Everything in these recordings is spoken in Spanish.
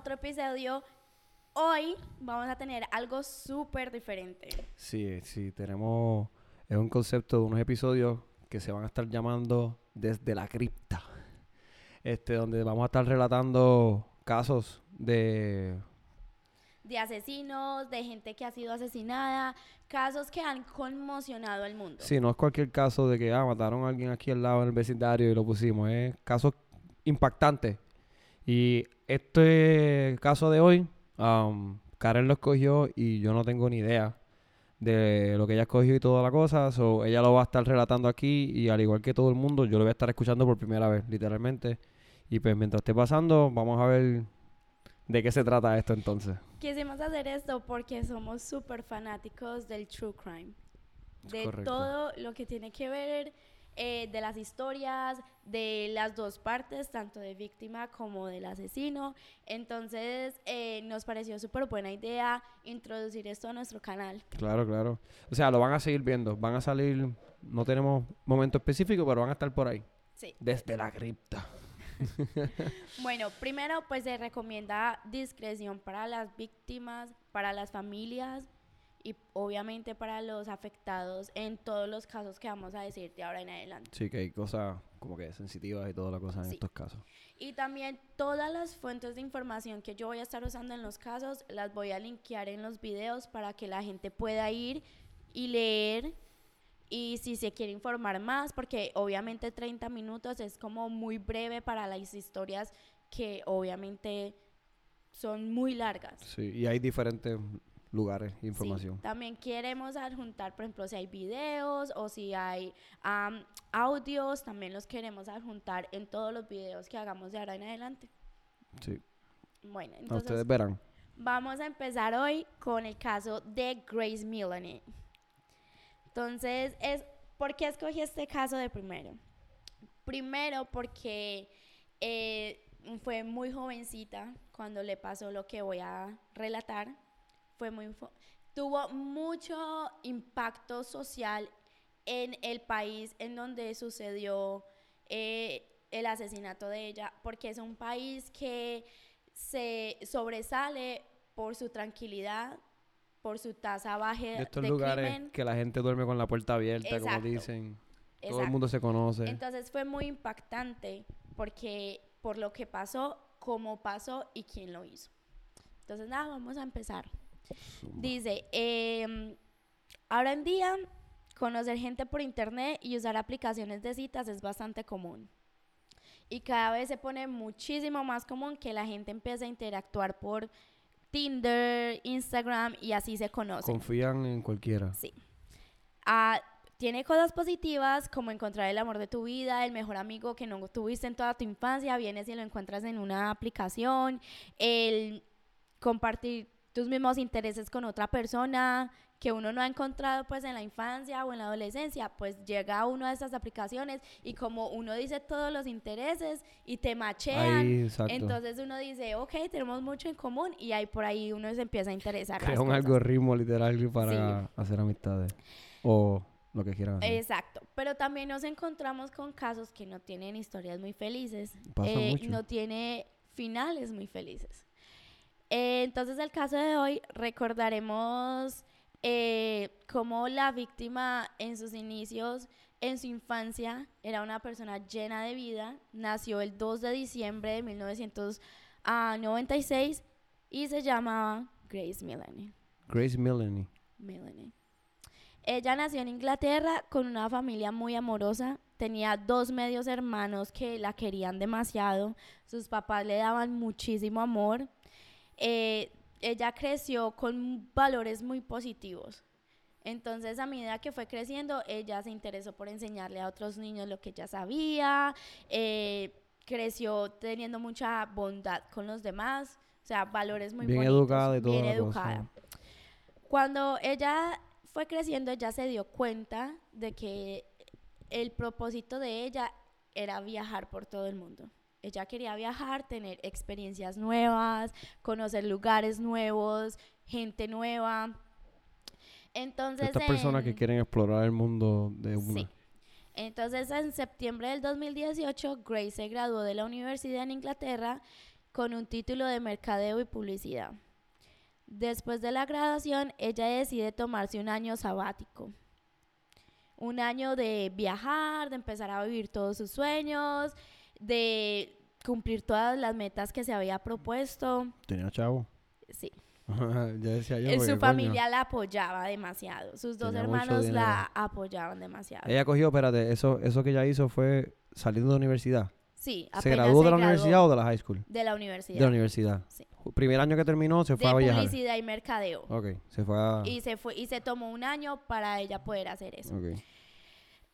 otro episodio. Hoy vamos a tener algo súper diferente. Sí, sí, tenemos es un concepto de unos episodios que se van a estar llamando desde la cripta. Este, donde vamos a estar relatando casos de de asesinos, de gente que ha sido asesinada, casos que han conmocionado al mundo. Sí, no es cualquier caso de que ah, mataron a alguien aquí al lado en el vecindario y lo pusimos, es casos impactantes. Y este caso de hoy, um, Karen lo escogió y yo no tengo ni idea de lo que ella escogió y toda la cosa. So, ella lo va a estar relatando aquí y al igual que todo el mundo, yo lo voy a estar escuchando por primera vez, literalmente. Y pues mientras esté pasando, vamos a ver de qué se trata esto entonces. Quisimos hacer esto porque somos súper fanáticos del true crime. De todo lo que tiene que ver eh, de las historias, de las dos partes, tanto de víctima como del asesino. Entonces eh, nos pareció súper buena idea introducir esto a nuestro canal. Claro, claro. O sea, lo van a seguir viendo. Van a salir, no tenemos momento específico, pero van a estar por ahí. Sí. Desde la cripta. bueno, primero pues se recomienda discreción para las víctimas, para las familias y obviamente para los afectados en todos los casos que vamos a decir de ahora en adelante. Sí, que hay cosas como que sensitivas y toda la cosa en estos casos. Y también todas las fuentes de información que yo voy a estar usando en los casos las voy a linkear en los videos para que la gente pueda ir y leer y si se quiere informar más, porque obviamente 30 minutos es como muy breve para las historias que obviamente son muy largas. Sí, y hay diferentes lugares, información. También queremos adjuntar, por ejemplo, si hay videos o si hay audios, también los queremos adjuntar en todos los videos que hagamos de ahora en adelante. Sí. Bueno, entonces... ustedes verán. Vamos a empezar hoy con el caso de Grace Millane. Entonces, es, ¿por qué escogí este caso de primero? Primero porque eh, fue muy jovencita cuando le pasó lo que voy a relatar. Fue muy tuvo mucho impacto social en el país en donde sucedió eh, el asesinato de ella, porque es un país que se sobresale por su tranquilidad, por su tasa baja de, estos lugares que la gente duerme con la puerta abierta, como dicen. Todo el mundo se conoce. Entonces fue muy impactante porque por lo que pasó, cómo pasó y quién lo hizo. Entonces nada, vamos a empezar. Dice, eh, ahora en día conocer gente por internet y usar aplicaciones de citas es bastante común. Y cada vez se pone muchísimo más común que la gente empiece a interactuar por Tinder, Instagram y así se conoce. Confían en cualquiera. Sí. Ah, tiene cosas positivas como encontrar el amor de tu vida, el mejor amigo que no tuviste en toda tu infancia, vienes y lo encuentras en una aplicación, el compartir tus mismos intereses con otra persona, que uno no ha encontrado pues en la infancia o en la adolescencia, pues llega a una de estas aplicaciones y como uno dice todos los intereses y te machean, entonces uno dice, ok, tenemos mucho en común y ahí por ahí uno se empieza a interesar. Crea un algoritmo literal para hacer amistades o lo que quieran hacer. Exacto, pero también nos encontramos con casos que no tienen historias muy felices, eh, no tiene finales muy felices. Eh, entonces el caso de hoy recordaremos eh, como la víctima en sus inicios, en su infancia, era una persona llena de vida. Nació el 2 de diciembre de 1996 y se llamaba Grace Millane. Grace Millane. Ella nació en Inglaterra con una familia muy amorosa. Tenía dos medios hermanos que la querían demasiado. Sus papás le daban muchísimo amor. Eh, ella creció con valores muy positivos. Entonces, a medida que fue creciendo, ella se interesó por enseñarle a otros niños lo que ella sabía, eh, creció teniendo mucha bondad con los demás, o sea, valores muy bien educada y bien educada. Cuando ella fue creciendo, ella se dio cuenta de que el propósito de ella era viajar por todo el mundo. Ella quería viajar, tener experiencias nuevas, conocer lugares nuevos, gente nueva. Entonces, Estas personas que quieren explorar el mundo de una. Sí. Entonces, en septiembre del 2018, Grace se graduó de la universidad en Inglaterra con un título de mercadeo y publicidad. Después de la graduación, ella decide tomarse un año sabático. Un año de viajar, de empezar a vivir todos sus sueños, de cumplir todas las metas que se había propuesto. Tenía chavo. Sí. ya decía yo. Eh, porque, Su coño. familia la apoyaba demasiado. Sus dos Tenía hermanos la apoyaban demasiado. Ella cogió, espérate, eso, eso que ella hizo fue saliendo de la universidad. sí, ¿Se graduó de la graduó universidad o de la high school? De la universidad. De la universidad. Sí. Primer año que terminó, se fue de a viajar. publicidad y mercadeo. Ok, se fue a... Y se fue y se tomó un año para ella poder hacer eso. Ok.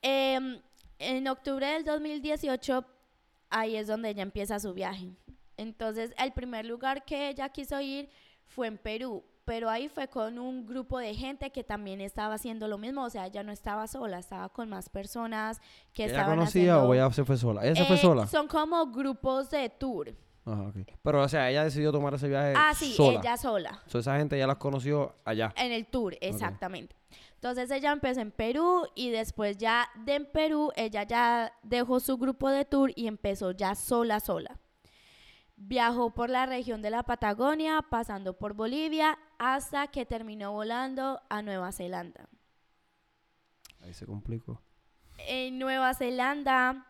Em, en octubre del 2018, ahí es donde ella empieza su viaje. Entonces, el primer lugar que ella quiso ir fue en Perú, pero ahí fue con un grupo de gente que también estaba haciendo lo mismo, o sea, ella no estaba sola, estaba con más personas que ¿Ella estaban conocía haciendo... o ella se fue sola? ¿Ella se fue Eh, sola? Son como grupos de tour. Ajá. Pero, o sea, ella decidió tomar ese viaje ah, sí, sola. ella sola. So, esa gente ya las conoció allá. En el tour, exactamente. Entonces ella empezó en Perú y después ya de en Perú ella ya dejó su grupo de tour y empezó ya sola, sola. Viajó por la región de la Patagonia, pasando por Bolivia, hasta que terminó volando a Nueva Zelanda. Ahí se complicó. En Nueva Zelanda,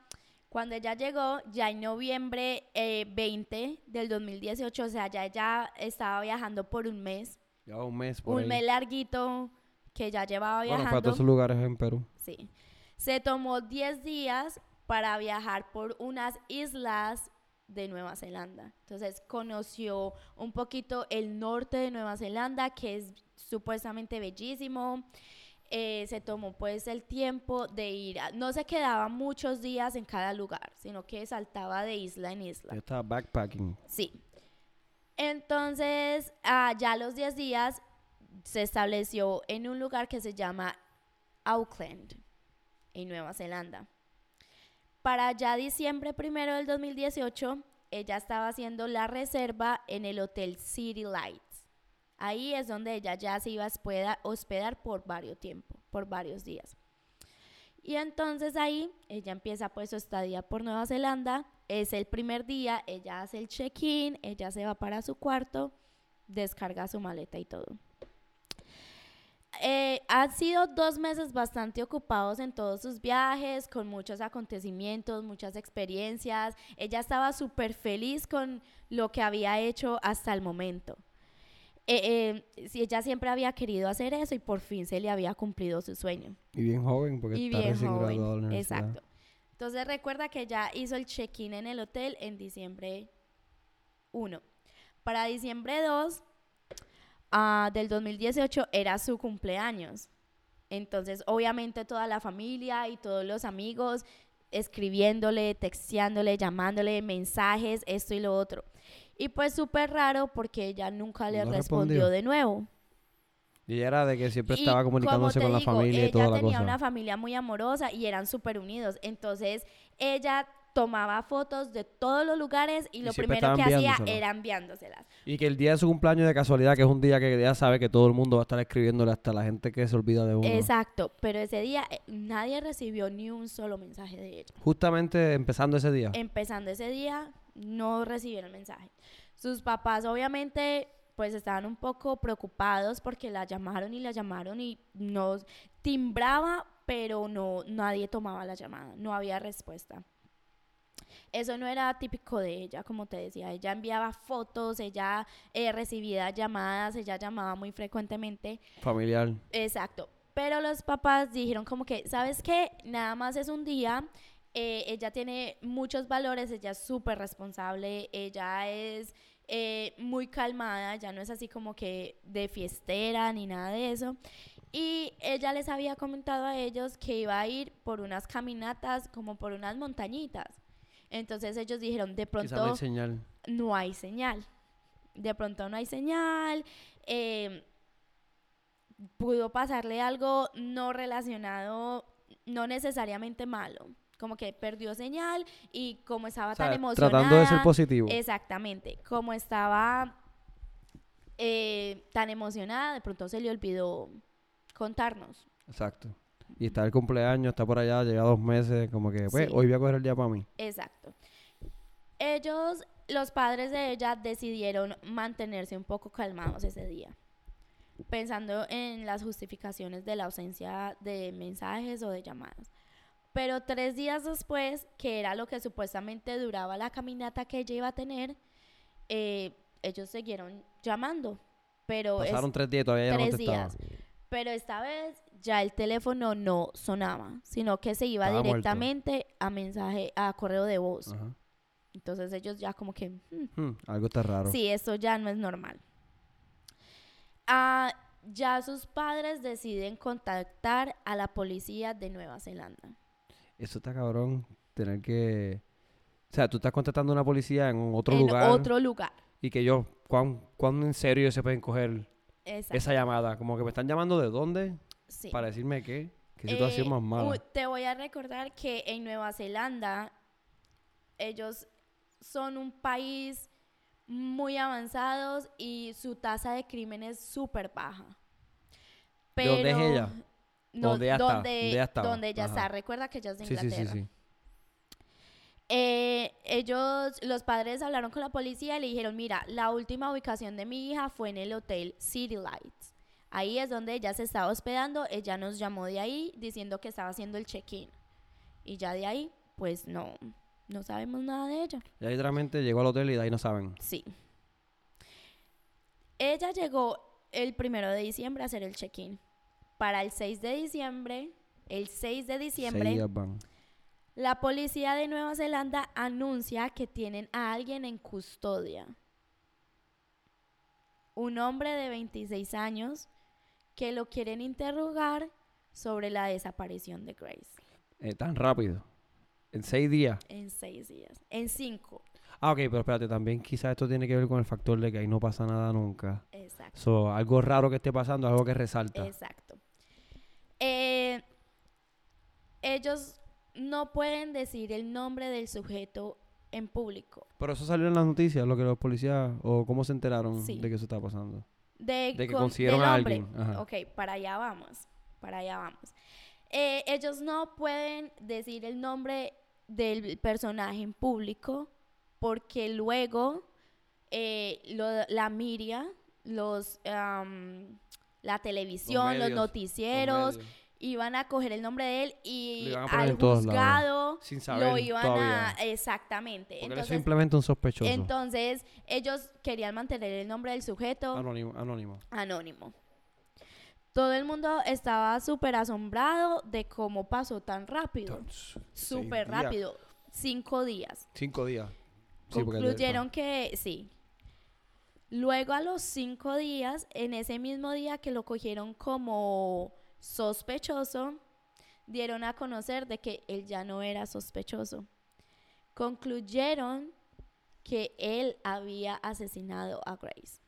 cuando ella llegó, ya en noviembre eh, 20 del 2018, o sea, ya ella estaba viajando por un mes, Ya un mes por un ahí. mes larguito que ya llevaba Bueno, viajando. fue a todos esos lugares en Perú. Sí. Se tomó 10 días para viajar por unas islas de Nueva Zelanda. Entonces conoció un poquito el norte de Nueva Zelanda, que es supuestamente bellísimo. Eh, se tomó pues el tiempo de ir, a- no se quedaba muchos días en cada lugar, sino que saltaba de isla en isla. Ya estaba backpacking. Sí. Entonces, ah, ya a los 10 días se estableció en un lugar que se llama Auckland, en Nueva Zelanda. Para ya diciembre primero del 2018, ella estaba haciendo la reserva en el Hotel City Lights. Ahí es donde ella ya se iba a hospeda- hospedar por varios tiempo, por varios días. Y entonces ahí ella empieza pues su estadía por Nueva Zelanda. Es el primer día, ella hace el check-in, ella se va para su cuarto, descarga su maleta y todo. Eh, han sido dos meses bastante ocupados en todos sus viajes, con muchos acontecimientos, muchas experiencias. Ella estaba súper feliz con lo que había hecho hasta el momento. Eh, eh, sí, ella siempre había querido hacer eso y por fin se le había cumplido su sueño. Y bien joven, porque Y está bien recién joven. graduado la universidad. Exacto. Entonces recuerda que ya hizo el check-in en el hotel en diciembre 1. Para diciembre 2 ah, del 2018 era su cumpleaños. Entonces, obviamente toda la familia y todos los amigos escribiéndole, texteándole, llamándole, mensajes, esto y lo otro. Y pues súper raro porque ella nunca le No respondió respondió. de nuevo. Y ella era de que siempre Y estaba comunicándose con la familia y ella toda la tenía cosa. una familia muy amorosa y eran súper unidos. Entonces, ella tomaba fotos de todos los lugares y Y lo primero que hacía era enviándoselas. Y que el día de su cumpleaños de casualidad, que es un día que ella sabe que todo el mundo va a estar escribiéndole hasta la gente que se olvida de uno. Exacto, pero ese día eh, nadie recibió ni un solo mensaje de ella. Justamente empezando ese día. Empezando ese día, no recibieron mensaje. Sus papás, obviamente, pues estaban un poco preocupados porque la llamaron y la llamaron y no timbraba, pero no nadie tomaba la llamada, no había respuesta. Eso no era típico de ella, como te decía. Ella enviaba fotos, ella eh, recibía llamadas, ella llamaba muy frecuentemente. Familiar. Exacto. Pero los papás dijeron como que, ¿sabes qué? Nada más es un día. eh, ella tiene muchos valores, ella es súper responsable, ella es eh, muy calmada, ya no es así como que de fiestera ni nada de eso. Y ella les había comentado a ellos que iba a ir por unas caminatas, como por unas montañitas. Entonces ellos dijeron, de Quizá no pronto hay señal. no hay señal. De pronto no hay señal. eh, pudo pasarle algo no relacionado, no necesariamente malo. Como que perdió señal y como estaba O sea, tan emocionada. tratando de ser positivo. Exactamente. Como estaba eh, tan emocionada, de pronto se le olvidó contarnos. Exacto. Y está el cumpleaños, está por allá, llega dos meses, como que, pues, Sí. hoy voy a coger el día para mí. Exacto. Ellos los padres de ella decidieron mantenerse un poco calmados ese día, pensando en las justificaciones de la ausencia de mensajes o de llamadas. Pero tres días después, que era lo que supuestamente duraba la caminata que ella iba a tener, eh, ellos siguieron llamando. Pero es- Pasaron tres días y todavía no tres días. Pero esta vez ya el teléfono no sonaba, sino que se iba Estaba muerto. directamente a mensaje, a correo de voz. Ajá. Entonces ellos ya como que, "Hmm, Hmm, algo está raro. sí, esto ya no es normal. Ah, ya sus padres deciden contactar a la policía de Nueva Zelanda. Eso está cabrón. Tener que. O sea, tú estás contactando a una policía en otro en lugar. otro lugar. Y que yo, ¿cuán, cuán en serio se pueden coger Exacto. esa llamada? Como que me están llamando de dónde sí. para decirme qué. Qué situación Eh, más mala. te voy a recordar que en Nueva Zelanda ellos son un país muy avanzados y su tasa de crimen es súper baja. ¿De dónde es ella? No, ¿Dónde está? donde, ¿Dónde ella estaba? donde ella está. Recuerda que ella es de sí, sí, Inglaterra. sí, sí. Eh, ellos, los padres hablaron con la policía y le dijeron, mira, la última ubicación de mi hija fue en el hotel City Lights. Ahí es donde ella se estaba hospedando. Ella nos llamó de ahí diciendo que estaba haciendo el check-in. Y ya de ahí, pues no, no sabemos nada de ella. Ya literalmente llegó al hotel y de ahí no saben. Sí. Ella llegó el primero de diciembre a hacer el check-in. Para el 6 de diciembre, el 6 de diciembre. La policía de Nueva Zelanda anuncia que tienen a alguien en custodia. Un hombre de 26 años que lo quieren interrogar sobre la desaparición de Grace Eh, tan rápido. En seis días. en seis días. En cinco. Ah, ok, pero espérate, también quizás esto tiene que ver con el factor de que ahí no pasa nada nunca. Exacto. So, algo raro que esté pasando, algo que resalta. Exacto. Eh, ellos no pueden decir el nombre del sujeto en público. Pero eso salió en las noticias, lo que los policías, o cómo se enteraron Sí. de que eso está pasando. De, De que con- consiguieron a alguien, ajá. Ok, para allá vamos. Para allá vamos. Eh, ellos no pueden decir el nombre del personaje en público porque luego eh, lo- la media, los, am, la televisión, los, medios, noticieros, Los iban a coger el nombre de él y al juzgado Sin saber lo iban todavía. a... Exactamente. Porque Entonces, simplemente un sospechoso. entonces, ellos querían mantener el nombre del sujeto anónimo, anónimo. anónimo. Todo el mundo estaba súper asombrado de cómo pasó tan rápido. Súper días, rápido. Cinco días. Cinco días. Sí, Concluyeron que sí. Luego a los cinco días, en ese mismo día que lo cogieron como sospechoso, dieron a conocer de que él ya no era sospechoso. Concluyeron que él había asesinado a Grace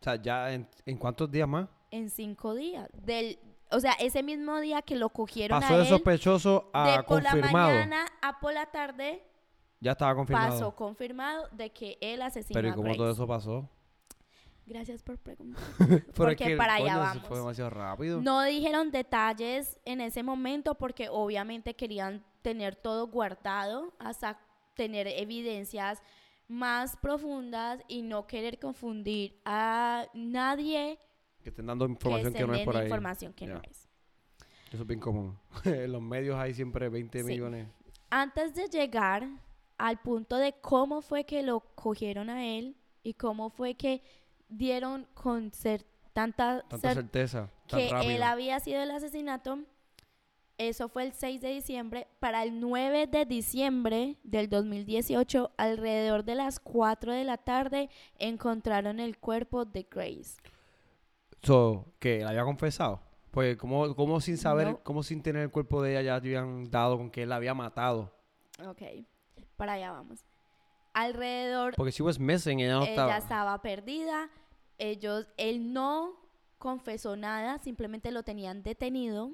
O sea, ya en, ¿en cuántos días más? en cinco días. Del, o sea, ese mismo día que lo cogieron Pasó a de él, sospechoso a de por la mañana a por la tarde, Ya estaba confirmado. pasó confirmado de que él asesinó Pero ¿y a cómo Grace. todo eso pasó? Gracias por preguntar. Porque que, para allá vamos. fue demasiado rápido. No dijeron detalles en ese momento porque obviamente querían tener todo guardado hasta tener evidencias más profundas y no querer confundir a nadie Que estén dando que información se que, no es por ahí. información que no Ya. es. Eso es bien común. en los medios hay siempre 20 Sí. millones. Antes de llegar al punto de cómo fue que lo cogieron a él y cómo fue que dieron con cer- tanta, Tanta cer- certeza. Tan que rápido. él había sido el asesinato, eso fue el 6 de diciembre. Para el 9 de diciembre del 2018, alrededor de las 4 de la tarde, encontraron el cuerpo de Grace. So, que la había confesado. Pues, como, como sin saber, No. como sin tener el cuerpo de ella, ya te habían dado con que él la había matado. Ok, para allá vamos. Alrededor Porque si was missing, ella no ella estaba. estaba perdida. Ellos, él no confesó nada, simplemente lo tenían detenido.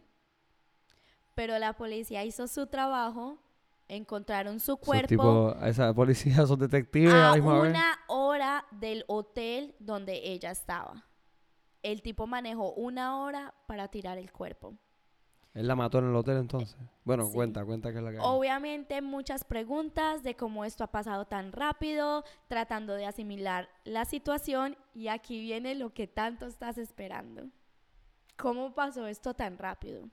Pero la policía hizo su trabajo, encontraron su cuerpo tipos- esa policía, esos detectives a vez. una hora del hotel donde ella estaba. El tipo manejó una hora para tirar el cuerpo. Él la mató en el hotel entonces. Bueno, Sí. cuenta, cuenta que es la que. Obviamente muchas preguntas de cómo esto ha pasado tan rápido, tratando de asimilar la situación y aquí viene lo que tanto estás esperando. ¿Cómo pasó esto tan rápido?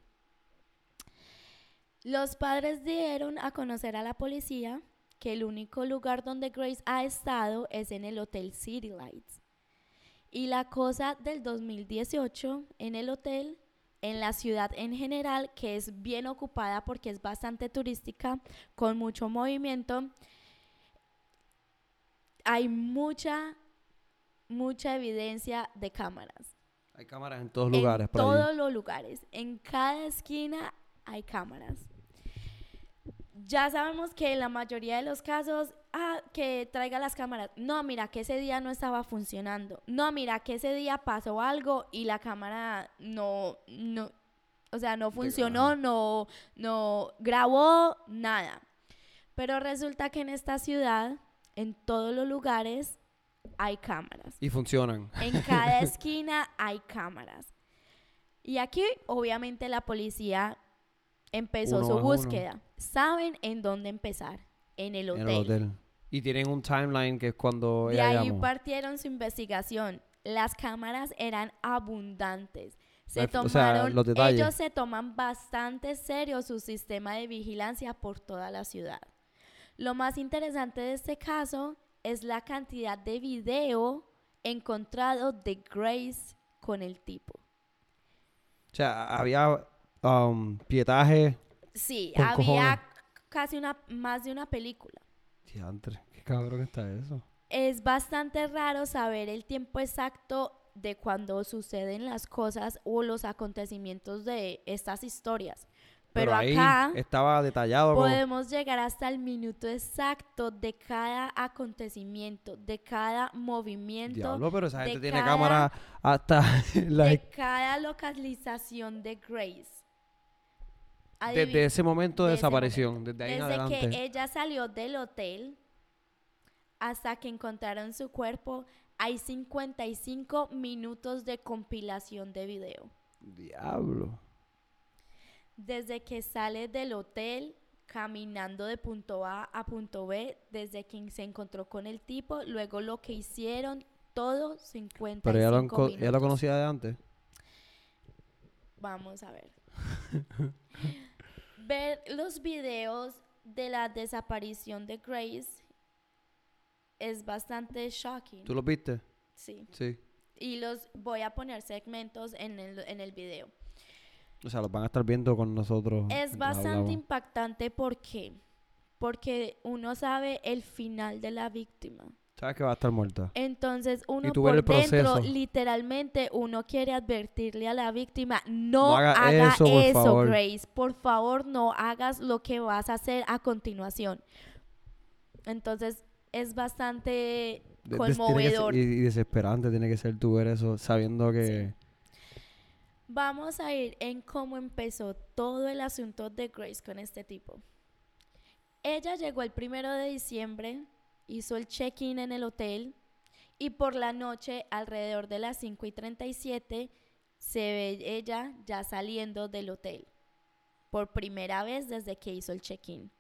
Los padres dieron a conocer a la policía que el único lugar donde Grace ha estado es en el Hotel City Lights. Y la cosa del 2018 en el hotel, en la ciudad en general, que es bien ocupada porque es bastante turística, con mucho movimiento, hay mucha, mucha evidencia de cámaras. Hay cámaras en todos lugares En por todos los lugares. En cada esquina hay cámaras. Ya sabemos que en la mayoría de los casos, ah, que traiga las cámaras. No, mira, que ese día no estaba funcionando. No, mira, que ese día pasó algo y la cámara no, no, o sea, no funcionó, no, no grabó nada. Pero resulta que en esta ciudad, en todos los lugares, hay cámaras. Y funcionan. En cada esquina hay cámaras. Y aquí, obviamente, la policía empezó Uno su uno. búsqueda. Saben en dónde empezar. En el hotel. En el hotel. Y tienen un timeline que es cuando De ella ahí llamó. partieron su investigación. Las cámaras eran abundantes. Se Hay- o sea, tomaron, los detalles. ellos se toman bastante serio su sistema de vigilancia por toda la ciudad. Lo más interesante de este caso es la cantidad de video encontrado de Grace con el tipo. O sea, había um, pietaje. Sí, había cojones. Casi una más de una película. Diantre, qué cabrón está eso. Es bastante raro saber el tiempo exacto de cuando suceden las cosas o los acontecimientos de estas historias. Pero, ahí acá estaba detallado. como- podemos llegar hasta el minuto exacto de cada acontecimiento, de cada movimiento, Diablo, pero esa gente tiene cada- cámara hasta la- de cada localización de Grace. Desde ese momento de de ese desaparición, desde ahí en Desde adelante. que ella salió del hotel hasta que encontraron su cuerpo, hay 55 minutos de compilación de video. Diablo. Desde que sale del hotel, caminando de punto A a punto B, desde que se encontró con el tipo, luego lo que hicieron, todo 55 Pero ella lo, ella lo conocía de antes. Vamos a ver. ver los videos de la desaparición de Grace es bastante shocking. ¿Tú lo viste? Sí. Sí. Y los voy a poner segmentos en el, en el video. O sea, los van a estar viendo con nosotros. Es bastante hablamos. impactante porque porque uno sabe el final de la víctima. Sabes que va a estar muerta. Entonces uno por el dentro, proceso. literalmente, uno quiere advertirle a la víctima, no, No haga haga eso, por favor". Grace. Por favor, no hagas lo que vas a hacer a continuación. Entonces es bastante De- ser- conmovedor. y, y desesperante tiene que ser tú ver eso, sabiendo que... Vamos a ir en cómo empezó todo el asunto de Grace con este tipo. Ella llegó el primero de diciembre, hizo el check-in en el hotel y por la noche, alrededor de las 5 y 37, se ve ella ya saliendo del hotel. Por primera vez desde que hizo el check-in.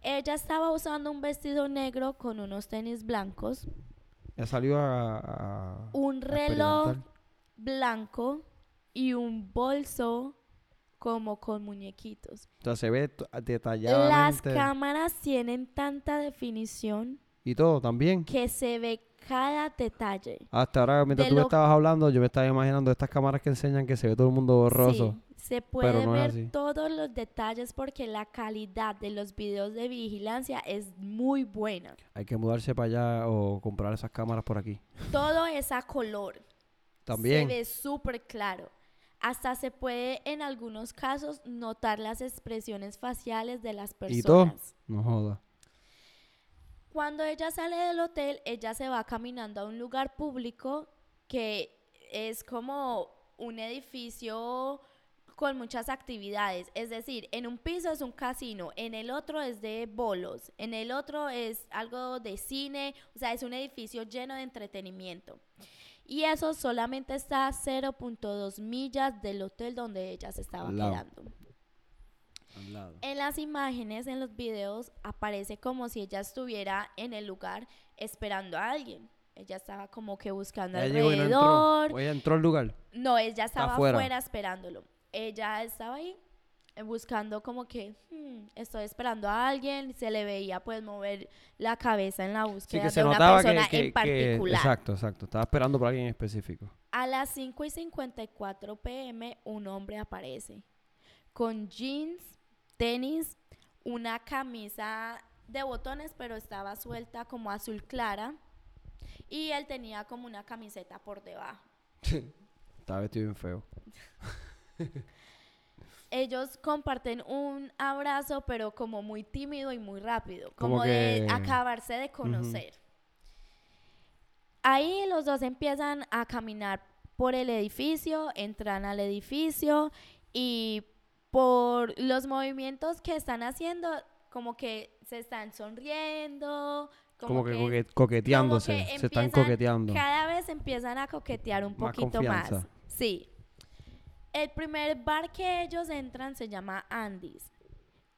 Ella estaba usando un vestido negro con unos tenis blancos, Ya salió a... a- un reloj blanco y un bolso como con muñequitos. Sea, se ve t- Las detalladamente. cámaras tienen tanta definición y todo también. que se ve cada detalle. Hasta ahora, mientras tú me estabas hablando, yo me estaba imaginando estas cámaras que enseñan que se ve todo el mundo borroso. Sí, se puede no ver todos los detalles porque la calidad de los videos de vigilancia es muy buena. Hay que mudarse para allá o comprar esas cámaras por aquí. Todo es a color. También. Se ve súper claro. Hasta se puede en algunos casos notar las expresiones faciales de las ¿Y todo? personas. No joda. Cuando ella sale del hotel, ella se va caminando a un lugar público que es como un edificio con muchas actividades. Es decir, en un piso es un casino, en el otro es de bolos, en el otro es algo de cine, o sea, es un edificio lleno de entretenimiento. Y eso solamente está a 0.2 millas del hotel donde ella se estaba Al quedando. Al. En las imágenes, en los videos, aparece como si ella estuviera en el lugar esperando a alguien. Ella estaba como que buscando Ella llegó y no entró. alrededor. O ella entró al lugar. No, ella estaba afuera. afuera esperándolo. Ella estaba ahí buscando como que "Hmm, estoy esperando a alguien. Se le veía pues mover la cabeza en la Sí, búsqueda que se de una notaba que, persona que- en que- particular. Exacto, exacto. Estaba esperando por alguien en específico. A las 5 y 54 pm un hombre aparece con jeans, tenis, una camisa de botones pero estaba suelta como azul clara y él tenía como una camiseta por debajo. Estaba vestido bien feo. Ellos comparten un abrazo pero como muy tímido y muy rápido, Como como, de acabarse de conocer. Ahí los dos empiezan a caminar por el edificio, entran al edificio y por los movimientos que están haciendo, como que se están sonriendo, Como, como, que, que, coque- coqueteándose. como que se están coqueteando. cada vez empiezan a coquetear un Más poquito más. Sí. El primer bar que ellos entran se llama Andy's.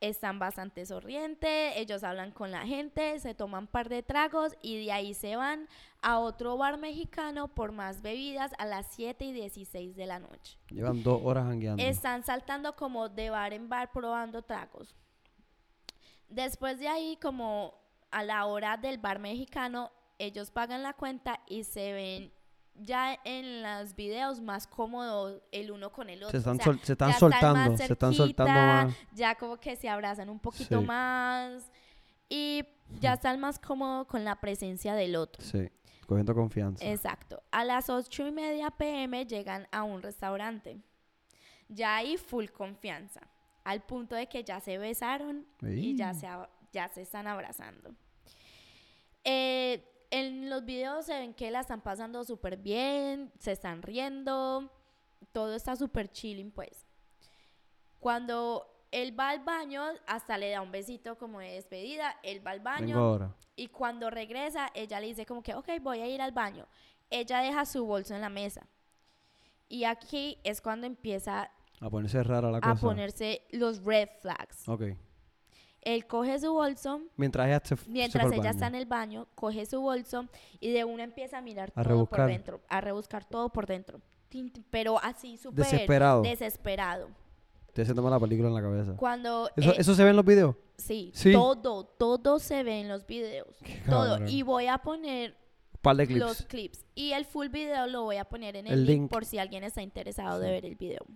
Están bastante sonrientes, ellos hablan con la gente, se toman un par de tragos y de ahí se van a otro bar mexicano por más bebidas a las 7 y 16 de la noche. Llevan dos horas jangueando. Están saltando como de bar en bar probando tragos. Después de ahí, como a la hora del bar mexicano, ellos pagan la cuenta y se ven ya en los videos más cómodos el uno con el otro. Se están, O sea, sol- se están ya están más soltando. Se están soltando más. Ya como que se abrazan un poquito Sí. más y ya están más cómodos con la presencia del otro. Sí. Cogiendo confianza. Exacto. A las ocho y media pm llegan a un restaurante. Ya hay full confianza. Al punto de que ya se besaron y ya se, ya se están abrazando. Eh, en los videos se ven que la están pasando súper bien, se están riendo, todo está súper chilling pues. Cuando él va al baño, hasta le da un besito como de despedida, él va al baño. Ahora. Y cuando regresa, ella le dice como que, ok, voy a ir al baño. Ella deja su bolso en la mesa. Y aquí es cuando empieza A ponerse rara la a cosa. ponerse los red flags. Ok. Él coge su bolso, Mientras ella se, se está en el baño, coge su bolso y de una empieza a mirar A todo rebuscar. por dentro, a rebuscar todo por dentro. Pero así súper Desesperado. desesperado. Te se toma la película en la cabeza. Cuando ¿Eso, eh, ¿Eso se ve en los videos? sí, Sí. todo, todo se ve en los videos. Todo. Y voy a poner par de clips. los clips. Y el full video lo voy a poner en el, El link, link. por si alguien está interesado de Sí. ver el video.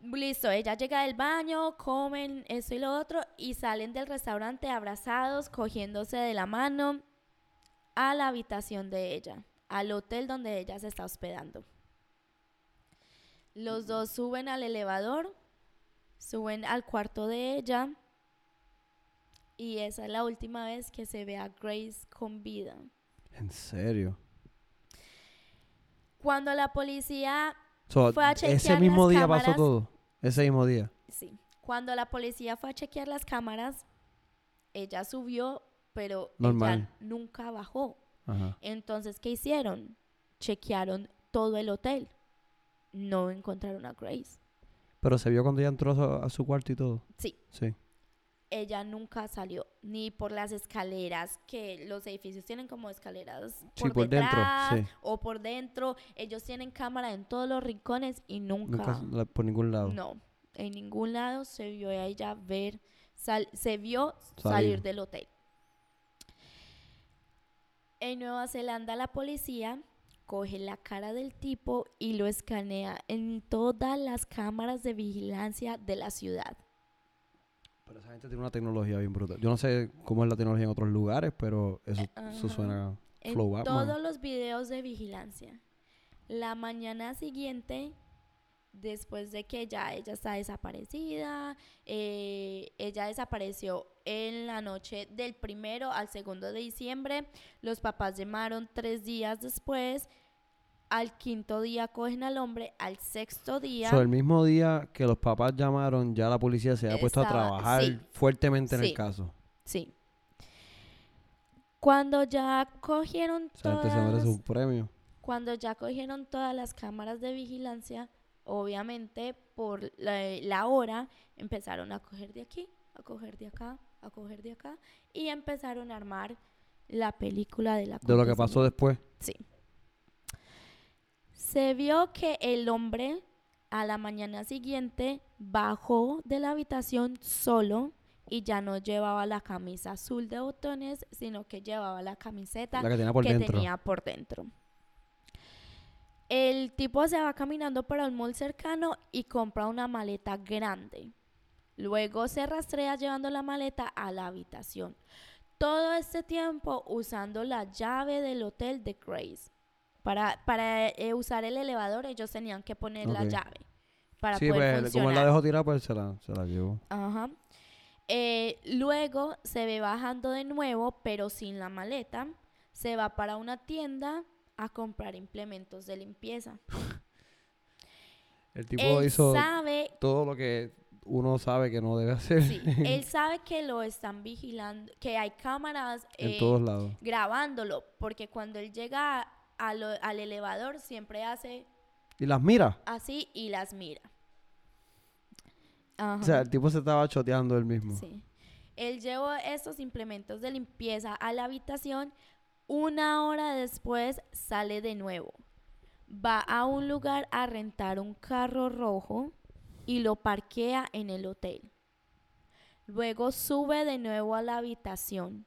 Listo, ella llega del baño, comen esto y lo otro y salen del restaurante abrazados, cogiéndose de la mano a la habitación de ella, al hotel donde ella se está hospedando. Los dos suben al elevador, suben al cuarto de ella y esa es la última vez que se ve a Grace con vida. En serio. Cuando la policía, So, Fue a ese mismo las día pasó todo. Ese mismo día. sí, cuando la policía fue a chequear las cámaras, ella subió, pero Normal. ella nunca bajó. Ajá. Entonces, ¿qué hicieron? Chequearon todo el hotel. No encontraron a Grace. Pero se vio cuando ella entró a su, a su cuarto y todo. Sí, Sí. Ella nunca salió, ni por las escaleras, que los edificios tienen como escaleras Sí, por, dentro, detrás sí. o por dentro. Ellos tienen cámara en todos los rincones y Nunca la- por ningún lado. No, en ningún lado se vio a ella ver, sal- se vio Salir. salir. del hotel. En Nueva Zelanda la policía coge la cara del tipo y lo escanea en todas las cámaras de vigilancia de la ciudad. Pero esa gente tiene una tecnología bien brutal. Yo no sé cómo es la tecnología en otros lugares, pero eso, eso ajá. suena En flow up, todos man. los videos de vigilancia. La mañana siguiente, después de que ya ella está desaparecida, eh, ella desapareció en la noche del primero al segundo de diciembre. Los papás llamaron tres días después. Al quinto día cogen al hombre. Al sexto día. So, el mismo día que los papás llamaron, ya la policía se ha puesto a trabajar sí. fuertemente en el caso. Sí. Cuando ya cogieron Esa gente se merece todas, un premio. cuando ya cogieron todas las cámaras de vigilancia, obviamente por la, la hora empezaron a coger de aquí, a coger de acá, a coger de acá y empezaron a armar la película de la De lo que pasó después. Sí. Se vio que el hombre a la mañana siguiente bajó de la habitación solo y ya no llevaba la camisa azul de botones, sino que llevaba la camiseta La que tenía por que dentro. tenía por dentro. El tipo se va caminando para un mall cercano y compra una maleta grande. Luego se rastrea llevando la maleta a la habitación. Todo este tiempo usando la llave del hotel de Grace. Para, para eh, usar el elevador ellos tenían que poner la Ok. llave para Sí, poder pues como él la dejó tirar, pues se la, se la llevó. Ajá. Eh, luego se ve bajando de nuevo, pero sin la maleta. Se va para una tienda a comprar implementos de limpieza. El tipo él hizo sabe, todo lo que uno sabe que no debe hacer sí, él sabe que lo están vigilando, que hay cámaras en eh, todos lados. grabándolo, porque cuando él llega a lo- al elevador siempre hace Y las mira. así y las mira. Ajá. O sea, el tipo se estaba choteando él mismo. Sí. Él llevó estos implementos de limpieza a la habitación. Una hora después sale de nuevo. Va a un lugar a rentar un carro rojo y lo parquea en el hotel. Luego sube de nuevo a la habitación.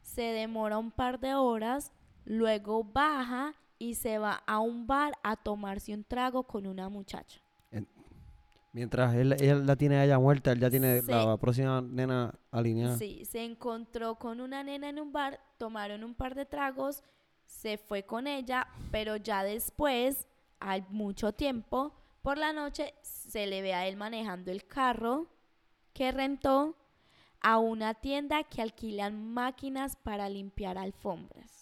Se demora un par de horas. Luego baja y se va a un bar a tomarse un trago con una muchacha. Mientras él, él la tiene a ella muerta, él ya tiene Sí. la próxima nena alineada. Sí, se encontró con una nena en un bar, tomaron un par de tragos, se fue con ella, pero ya después, al mucho tiempo, por la noche se le ve a él manejando el carro que rentó a una tienda que alquilan máquinas para limpiar alfombras.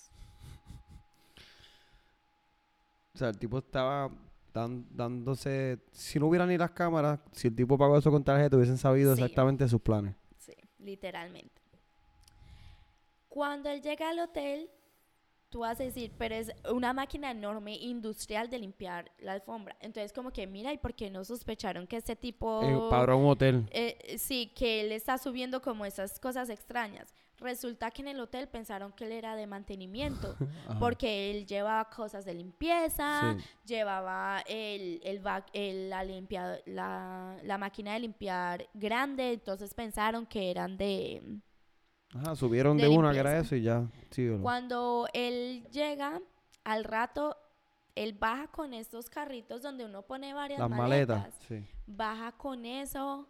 O sea, el tipo estaba dan- dándose... Si no hubiera ni las cámaras, si el tipo pagó eso con tarjeta, hubiesen sabido Sí. exactamente sus planes. Sí, literalmente. Cuando él llega al hotel, tú vas a decir, pero es una máquina enorme industrial de limpiar la alfombra. Entonces, como que mira, ¿y por qué no sospecharon que este tipo... Eh, pagó un hotel. eh, sí, que él está subiendo como esas cosas extrañas. Resulta que en el hotel pensaron que él era de mantenimiento, porque él llevaba cosas de limpieza, Sí. llevaba el, el, la, limpiado- la, la máquina de limpiar grande, entonces pensaron que eran de... Ajá, subieron de de, una que era limpieza. eso y ya. Sí, Cuando él llega, al rato, él baja con estos carritos donde uno pone varias las maletas. maletas. Sí. Baja con eso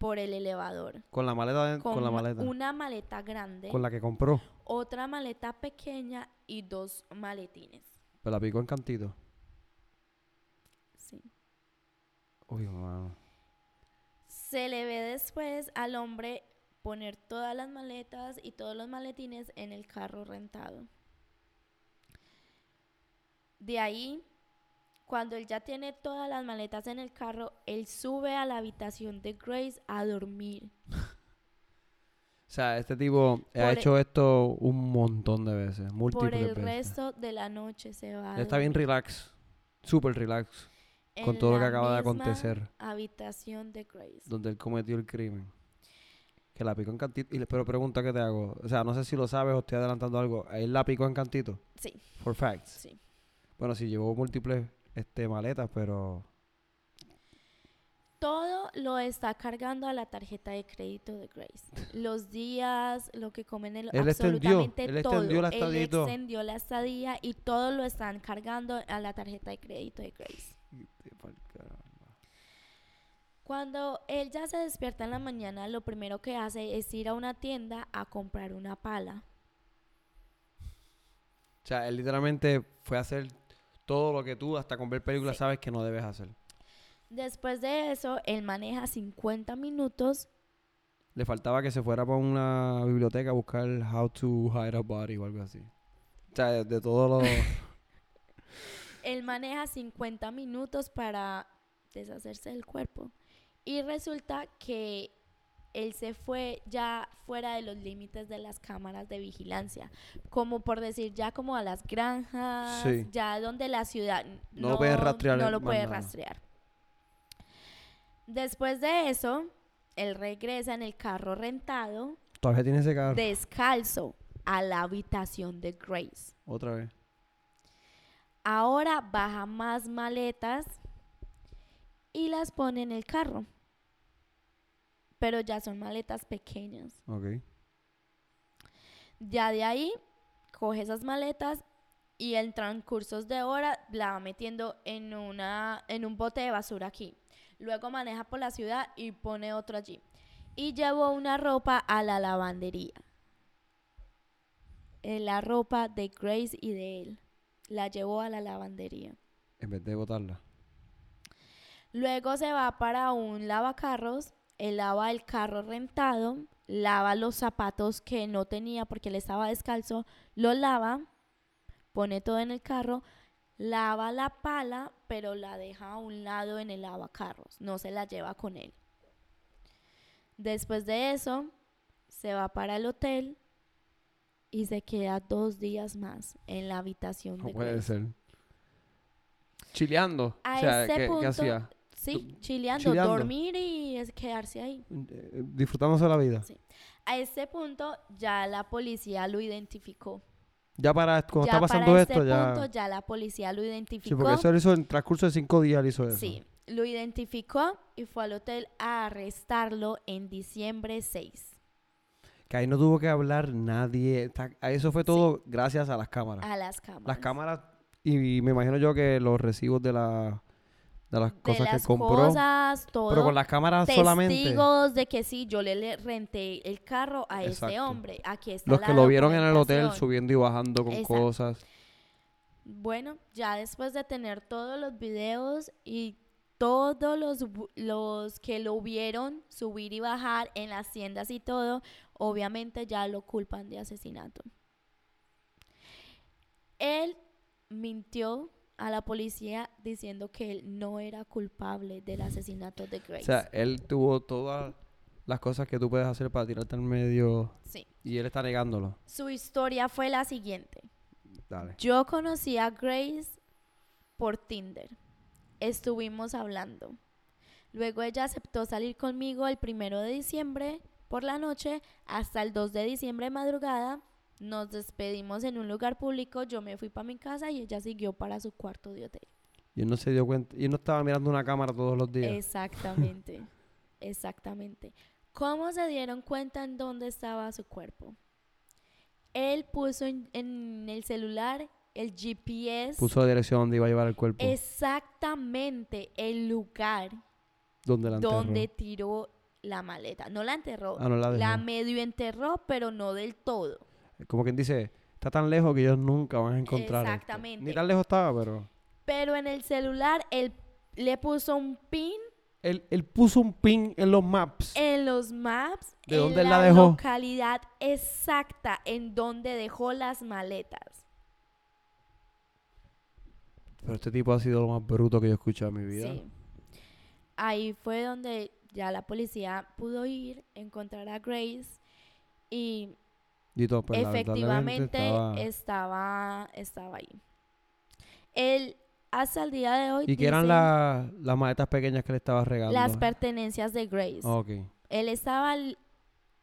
por el elevador. Con la maleta. de- Con, la ma- maleta. Una maleta grande, Con la que compró. otra maleta pequeña y dos maletines. Pues la picó en cantito. Sí. Uy, mano. Se le ve después al hombre poner todas las maletas y todos los maletines en el carro rentado. De ahí, cuando él ya tiene todas las maletas en el carro, él sube a la habitación de Grace a dormir. O sea, este tipo Por ha el- hecho esto un montón de veces. Por Múltiples el veces. resto de la noche se va. a está bien relax. Súper relax. con todo lo que acaba de acontecer. Habitación de Grace. Donde él cometió el crimen. Que la picó en cantito. Y le, pero pregunta que te hago. O sea, no sé si lo sabes o estoy adelantando algo. ¿Él la picó en cantito? Sí, For facts. sí. Bueno, sí, llevó múltiples este, maletas, pero... Todo lo está cargando a la tarjeta de crédito de Grace. Los días, lo que comen, el, Él extendió, absolutamente él todo. extendió la estadía Él extendió la estadía y todo lo están cargando a la tarjeta de crédito de Grace. Cuando él ya se despierta en la mañana, lo primero que hace es ir a una tienda a comprar una pala. O sea, él literalmente fue a hacer todo lo que tú, hasta con ver películas, Sí. sabes que no debes hacer. Después de eso, él maneja 50 minutos. Le faltaba que se fuera para una biblioteca a buscar How to Hide a Body o algo así. O sea, de, de todo lo... Él maneja 50 minutos para deshacerse del cuerpo. Y resulta que él se fue ya fuera de los límites de las cámaras de vigilancia, como por decir ya como a las granjas, Sí. ya donde la ciudad No lo puede rastrear no lo puede nada. rastrear. Después de eso, él regresa en el carro rentado, Todavía tiene ese carro. descalzo, a la habitación de Grace. Otra vez. Ahora baja más maletas y las pone en el carro. Pero ya son maletas pequeñas. Ok. Ya de ahí coge esas maletas y en transcursos de hora la va metiendo en una en un bote de basura aquí. Luego maneja por la ciudad y pone otro allí. Y llevó una ropa a la lavandería. Eh, La ropa de Grace y de él. La llevó a la lavandería. En vez de botarla. Luego se va para un lavacarros, él lava el carro rentado, lava los zapatos que no tenía porque él estaba descalzo, lo lava, pone todo en el carro, lava la pala, pero la deja a un lado en el lavacarros, no se la lleva con él. Después de eso, se va para el hotel y se queda dos días más en la habitación No de puede Grace. ser. Chileando. A o sea, ese ¿qué, qué punto- hacía? Sí, chileando, chileando. dormir y es quedarse ahí. Eh, Disfrutándose la vida. Sí. A ese punto ya la policía lo identificó. Ya para cuando ya está pasando para esto, este ya. punto ya la policía lo Sí, identificó. porque eso lo hizo en transcurso de cinco días, hizo eso. Sí, lo identificó y fue al hotel a arrestarlo en diciembre 6 Que ahí no tuvo que hablar nadie. Eso fue todo gracias a las cámaras. a las cámaras. Las cámaras, y, me imagino yo que los recibos de, la, de las de cosas las que compró. cosas, todo. pero con las cámaras solamente. Testigos de que sí, yo le, le renté el carro a ese Exacto. hombre. Aquí está Los la que lo vieron en el hotel subiendo y bajando con Exacto. cosas. Bueno, ya después de tener todos los videos y todos los, los que lo vieron subir y bajar en las tiendas y todo, obviamente ya lo culpan de asesinato. Él mintió a la policía diciendo que él no era culpable del asesinato de Grace. O sea, él tuvo todas las cosas que tú puedes hacer para tirarte al medio sí. y él está negándolo. Su historia fue la siguiente. Dale. Yo conocí a Grace por Tinder. Estuvimos hablando. Luego ella aceptó salir conmigo el primero de diciembre por la noche hasta el 2 de diciembre madrugada. Nos despedimos en un lugar público. Yo me fui para mi casa y ella siguió para su cuarto de hotel. Y él no se dio cuenta. Y él no estaba mirando una cámara todos los días. Exactamente. Exactamente. ¿Cómo se dieron cuenta en dónde estaba su cuerpo? Él puso en, en el celular el GPS. Puso la dirección donde iba a llevar el cuerpo. exactamente el lugar donde la donde tiró la maleta. No la enterró, Ah, no la medio enterró, pero no del todo. Como quien dice, está tan lejos que ellos nunca van a encontrar. esto. Exactamente. Ni tan lejos estaba, pero... Pero en el celular él le puso un pin Él, él puso un pin en los maps. en los maps ¿De en dónde la, la dejó? localidad exacta en donde dejó las maletas. Pero este tipo ha sido lo más bruto que yo he escuchado en mi vida. Sí. Ahí fue donde ya la policía pudo ir, encontrar a Grace y Pues, efectivamente estaba- estaba... estaba ahí. Él hasta el día de hoy Y que eran la- las maletas pequeñas que le estaba regando. las pertenencias de Grace. Él estaba li-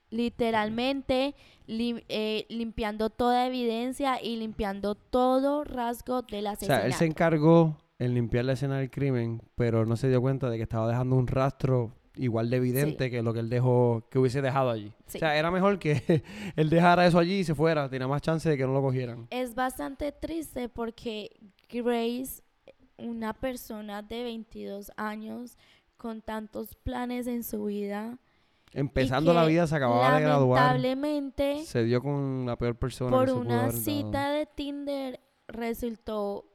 literalmente lim- eh, limpiando toda evidencia y limpiando todo rasgo del O asesinato. sea, él se encargó en limpiar la escena del crimen, pero no se dio cuenta de que estaba dejando un rastro igual de evidente que lo que él dejó, que hubiese dejado allí. Sí. O sea, era mejor que él dejara eso allí y se fuera. Tenía más chance de que no lo cogieran. Es bastante triste porque Grace, una persona de 22 años con tantos planes en su vida, Empezando la vida se acababa de graduar. Lamentablemente, Se dio con la peor persona por que se una cita de Tinder, resultó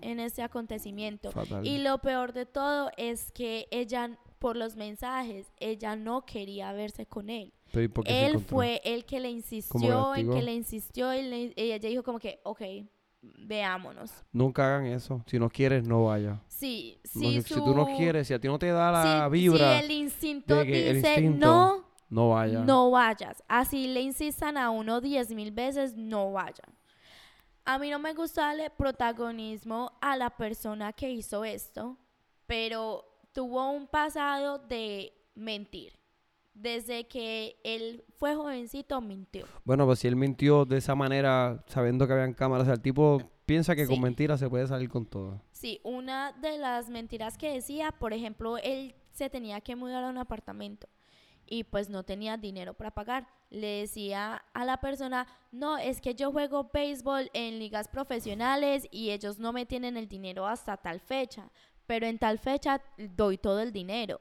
en ese acontecimiento. Fatal. Y lo peor de todo es que ella, por los mensajes, ella no quería verse con él. Pero ¿y por qué se Él fue el que le ¿Cómo insistió, en que le insistió y, le- y ella dijo como que, ok, veámonos. Nunca hagan eso. Si no quieres, no vaya. Sí, No, sí, si, si tú no quieres, si a ti no te da la si- vibra, Si el instinto de que el dice instinto- no, No vaya. no vayas. Así le insistan a uno diez mil veces, no vaya. A mí no me gusta darle protagonismo a la persona que hizo esto, pero tuvo un pasado de mentir. Desde que él fue jovencito, mintió. Bueno, pues si él mintió de esa manera, sabiendo que habían cámaras, o sea, el tipo piensa que Sí. con mentiras se puede salir con todo. Sí, una de las mentiras que decía, por ejemplo, él se tenía que mudar a un apartamento y pues no tenía dinero para pagar. Le decía a la persona, no, es que yo juego béisbol en ligas profesionales y ellos no me tienen el dinero hasta tal fecha, pero en tal fecha doy todo el dinero.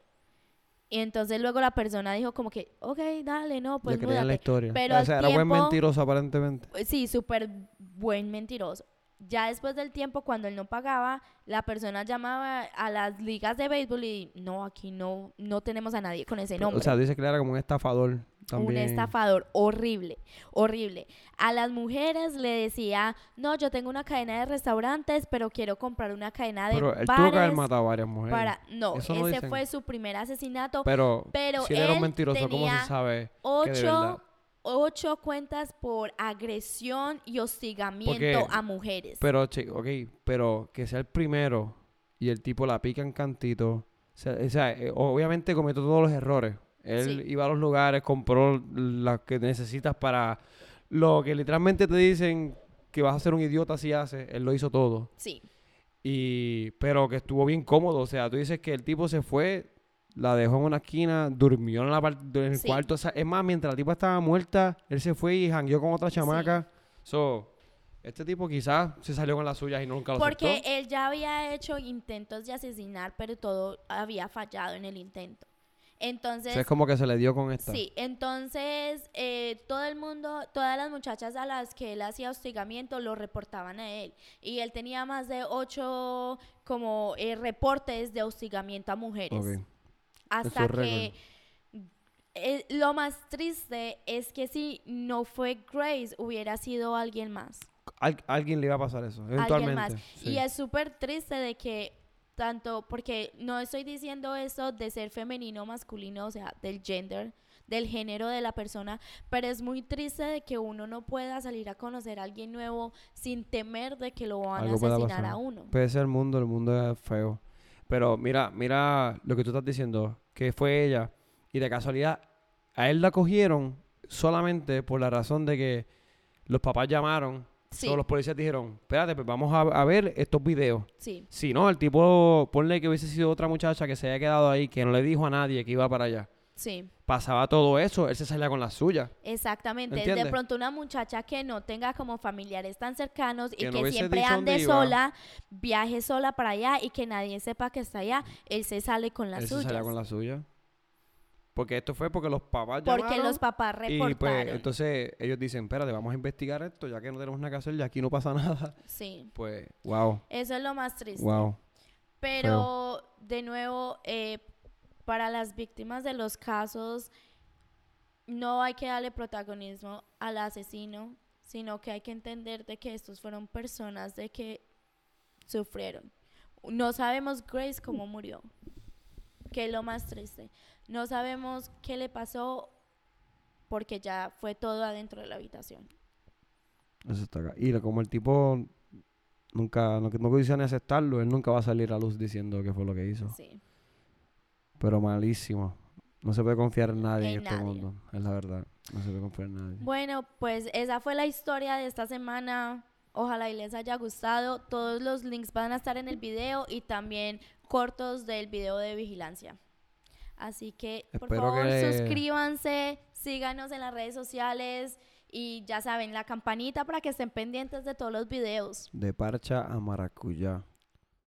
Y entonces luego la persona dijo como que, ok, dale, no, pues creían la múdate. historia. Pero o al sea, era buen mentiroso aparentemente. Sí, súper buen mentiroso. Ya después del tiempo, cuando él no pagaba, la persona llamaba a las ligas de béisbol y no, aquí no, no tenemos a nadie con ese nombre. O sea, dice que era como un estafador también. un estafador horrible, horrible. A las mujeres le decía, no, yo tengo una cadena de restaurantes, pero quiero comprar una cadena de Pero él tuvo que haber matado a varias mujeres. para... No, Eso ese fue su primer asesinato. Pero, pero si él era un mentiroso, ¿cómo se sabe que de verdad? Ocho, cuentas por agresión y hostigamiento Porque- a mujeres. Pero, ok, pero que sea el primero y el tipo la pica en cantito. O sea, o sea, eh, obviamente cometió todos los errores. Él Sí. iba a los lugares, compró las que necesitas para lo que literalmente te dicen que vas a ser un idiota si haces. Él lo hizo todo. Sí, Y, pero que estuvo bien cómodo. O sea, tú dices que el tipo se fue, la dejó en una esquina, durmió en, la en el Sí. cuarto. O sea, es más, mientras la tipa estaba muerta, él se fue y jangueó con otra chamaca. So, este tipo quizás se salió con las suyas y nunca lo porque aceptó. él ya había hecho intentos de asesinar, pero todo había fallado en el intento. O Entonces, sea, es como que se le dio con esta. sí, entonces eh, todo el mundo, todas las muchachas a las que él hacía hostigamiento lo reportaban a él. Y él tenía más de ocho como eh, reportes de hostigamiento a mujeres. Ok. Hasta que eh, lo más triste es que si no fue Grace, hubiera sido alguien más. Al- alguien le iba a pasar eso, eventualmente. alguien más. sí. Y es súper triste de que tanto, porque no estoy diciendo eso de ser femenino o masculino, o sea, del gender, del género de la persona, pero es muy triste de que uno no pueda salir a conocer a alguien nuevo sin temer de que lo van Algo a asesinar a uno. Puede ser el mundo, el mundo es feo. Pero mira, mira lo que tú estás diciendo, que fue ella. Y de casualidad, a él la cogieron solamente por la razón de que los papás llamaron. Sí, o los policías dijeron, espérate, pues vamos a, a ver estos videos. sí, Si no, el tipo, ponle que hubiese sido otra muchacha que se haya quedado ahí, que no le dijo a nadie que iba para allá. Sí. Pasaba todo eso, él se salía con la suya. Exactamente. De pronto una muchacha que no tenga como familiares tan cercanos y Que no que hubiese siempre ande sola, viaje sola para allá y que nadie sepa que está allá, él se sale con las él se salía con la suya. Porque esto fue porque los papás porque llamaron. los papás Y reportaron. pues entonces ellos dicen, espérate, vamos a investigar esto, ya que no tenemos nada que hacer, ya aquí no pasa nada. Sí, Pues, wow, eso es lo más triste. wow. Pero de nuevo, eh, para las víctimas de los casos, no hay que darle protagonismo al asesino, sino que hay que entender de que estos fueron personas de que sufrieron. No sabemos Grace cómo murió, que es lo más triste. No sabemos qué le pasó porque ya fue todo adentro de la habitación. Eso está acá. Y como el tipo nunca, no, no quisieron aceptarlo, él nunca va a salir a luz diciendo qué fue lo que hizo. Sí. Pero malísimo. No se puede confiar en nadie en, En este nadie. mundo. Es la verdad. No se puede confiar en nadie. Bueno, pues esa fue la historia de esta semana. Ojalá y les haya gustado. Todos los links van a estar en el video y también cortos del video de vigilancia. Así que, por Espero favor, que- suscríbanse, síganos en las redes sociales y ya saben, la campanita para que estén pendientes de todos los videos. De parcha a maracuyá.